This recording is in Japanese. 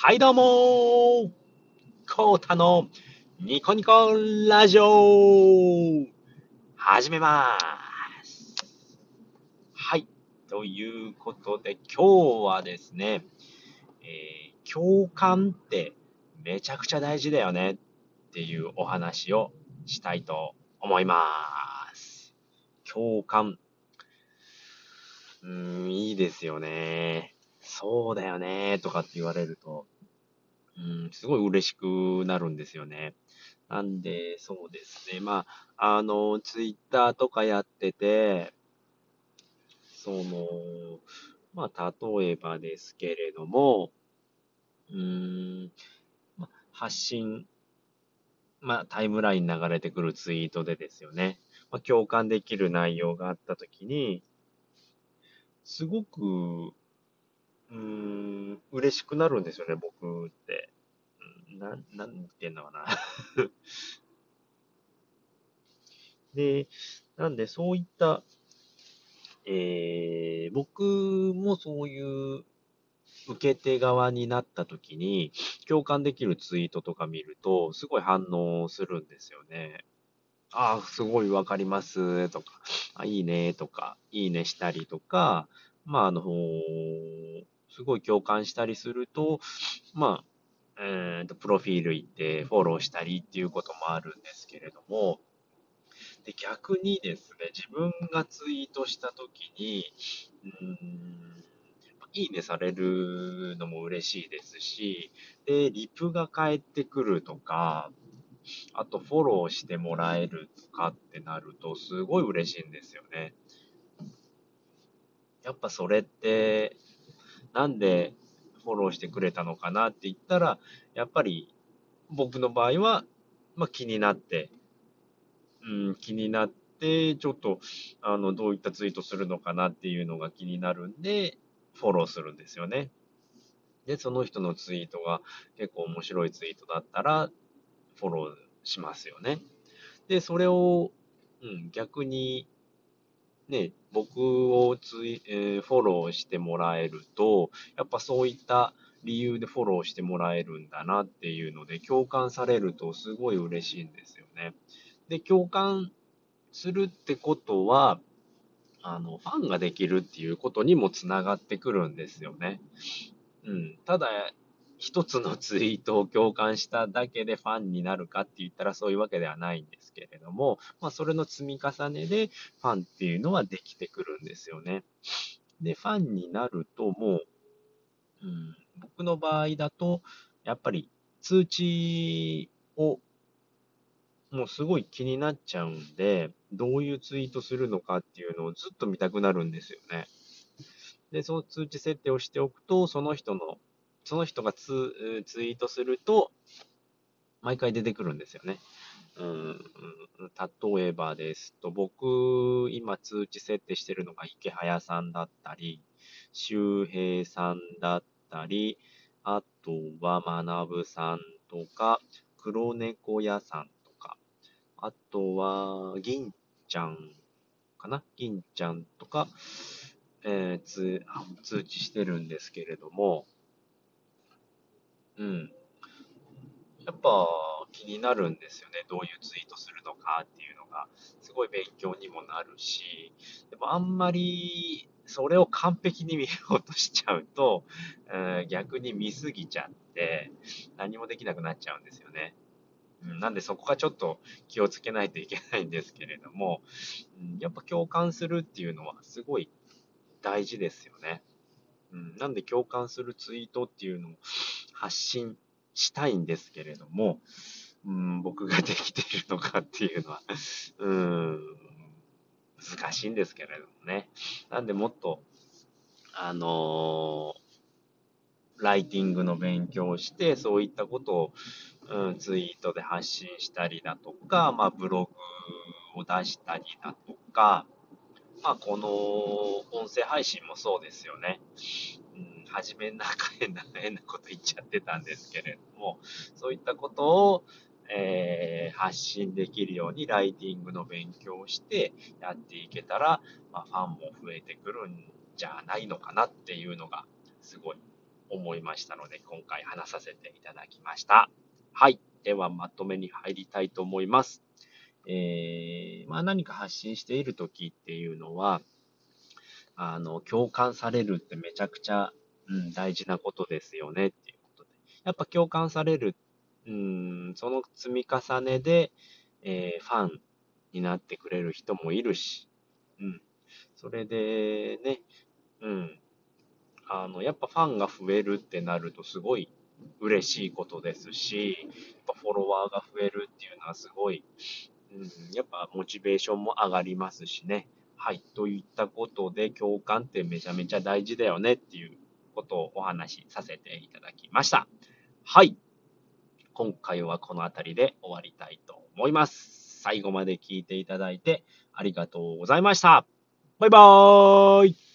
はいどうもコータのニコニコラジオ始めまーすはい。ということで今日はですね、えー共感ってめちゃくちゃ大事だよねっていうお話をしたいと思います。共感。うーん、いいですよね。そうだよねとかって言われると、うん、すごい嬉しくなるんですよね。なんで、そうですね。まあ、あの、ツイッターとかやってて、その、まあ、例えばですけれども、うーん、ま発信、まあ、タイムライン流れてくるツイートでですよね。まあ、共感できる内容があったときに、すごく、うーん、嬉しくなるんですよね、僕って。なん、なんて言うんだろうな。で、なんでそういった、えー、僕もそういう受け手側になった時に、共感できるツイートとか見ると、すごい反応するんですよね。ああ、すごいわかりますとか、あ、いいねとか、いいねしたりとか、まあ、あの、すごい共感したりすると、まあ、えーと、プロフィール行ってフォローしたりっていうこともあるんですけれども、で、逆にですね、自分がツイートしたときに、うん、いいねされるのも嬉しいですし、で、リプが返ってくるとか、あとフォローしてもらえるとかってなると、すごい嬉しいんですよね。やっぱそれって、なんでフォローしてくれたのかなって言ったら、やっぱり僕の場合は、まあ、気になって、うん、気になって、ちょっと、あの、どういったツイートするのかなっていうのが気になるんで、フォローするんですよね。で、その人のツイートが結構面白いツイートだったら、フォローしますよね。で、それを、うん、逆に、ね、僕をツイ、えーフォローしてもらえると、やっぱそういった理由でフォローしてもらえるんだなっていうので、共感されるとすごい嬉しいんですよね。で、共感するってことは、あの、ファンができるっていうことにもつながってくるんですよね。うん。ただ、一つのツイートを共感しただけでファンになるかって言ったらそういうわけではないんですけれども、まあ、それの積み重ねでファンっていうのはできてくるんですよね。で、ファンになるともう、うん、僕の場合だと、やっぱり通知をもうすごい気になっちゃうんで、どういうツイートするのかっていうのをずっと見たくなるんですよね。で、その通知設定をしておくと、その人の、その人がツツイートすると、毎回出てくるんですよね。うん、例えばですと、僕、今通知設定してるのが池早さんだったり、周平さんだったり、あとは学さんとか、黒猫屋さんとか、あとは、銀ちゃんかな？銀ちゃんとか、えー通知してるんですけれども、うん。やっぱ気になるんですよね。どういうツイートするのかっていうのが。すごい勉強にもなるし、でもあんまりそれを完璧に見ようとしちゃうと、えー逆に見すぎちゃって、何もできなくなっちゃうんですよね。うんなんでそこがちょっと気をつけないといけないんですけれども、うんやっぱ共感するっていうのはすごい大事ですよね。うん、なんで共感するツイートっていうのを発信したいんですけれども、うん、僕ができているのかっていうのは、うん、難しいんですけれどもね。なんでもっと、あのーライティングの勉強をして、そういったことを、うん、ツイートで発信したりだとか、まあ、ブログを出したりだとか、まあ、この音声配信もそうですよね。初めなんか変な、変なこと言っちゃってたんですけれども、そういったことを、えー発信できるようにライティングの勉強をしてやっていけたら、まあ、ファンも増えてくるんじゃないのかなっていうのがすごい思いましたので、今回話させていただきました。はい。では、まとめに入りたいと思います。えー、まあ何か発信している時っていうのは、あの、共感されるってめちゃくちゃ、うん、大事なことですよねっていうことで。やっぱ共感される、うん、その積み重ねで、えー、ファンになってくれる人もいるし、うん。それでね、うん。あの、やっぱファンが増えるってなるとすごい嬉しいことですし、やっぱフォロワーが増えるっていうのはすごい、うん、やっぱモチベーションも上がりますしね。はい。といったことで、共感ってめちゃめちゃ大事だよねっていうことをお話しさせていただきました。はい。今回はこの辺りで終わりたいと思います。最後まで聞いていただいてありがとうございました。バイバーイ